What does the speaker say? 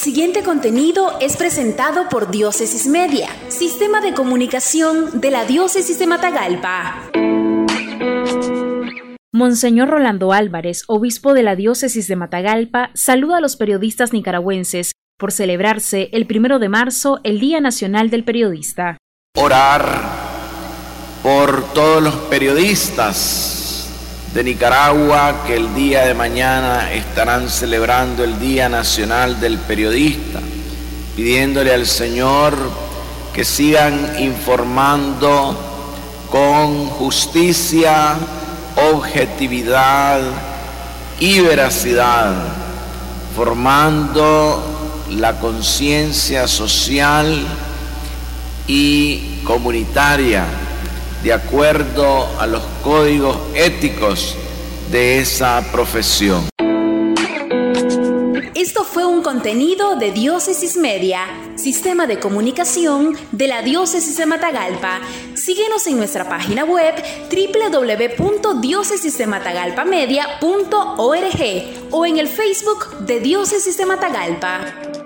siguiente contenido es presentado por Diócesis Media, Sistema de Comunicación de la Diócesis de Matagalpa. Monseñor Rolando Álvarez, obispo de la Diócesis de Matagalpa, saluda a los periodistas nicaragüenses por celebrarse el primero de marzo el Día Nacional del Periodista. Orar por todos los periodistas de Nicaragua que el día de mañana estarán celebrando el Día Nacional del Periodista, pidiéndole al Señor que sigan informando con justicia, objetividad y veracidad, formando la conciencia social y comunitaria de acuerdo a los códigos éticos de esa profesión. Esto fue un contenido de Diócesis Media, sistema de comunicación de la Diócesis de Matagalpa. Síguenos en nuestra página web www.diócesisdematagalpamedia.org o en el Facebook de Diócesis de Matagalpa.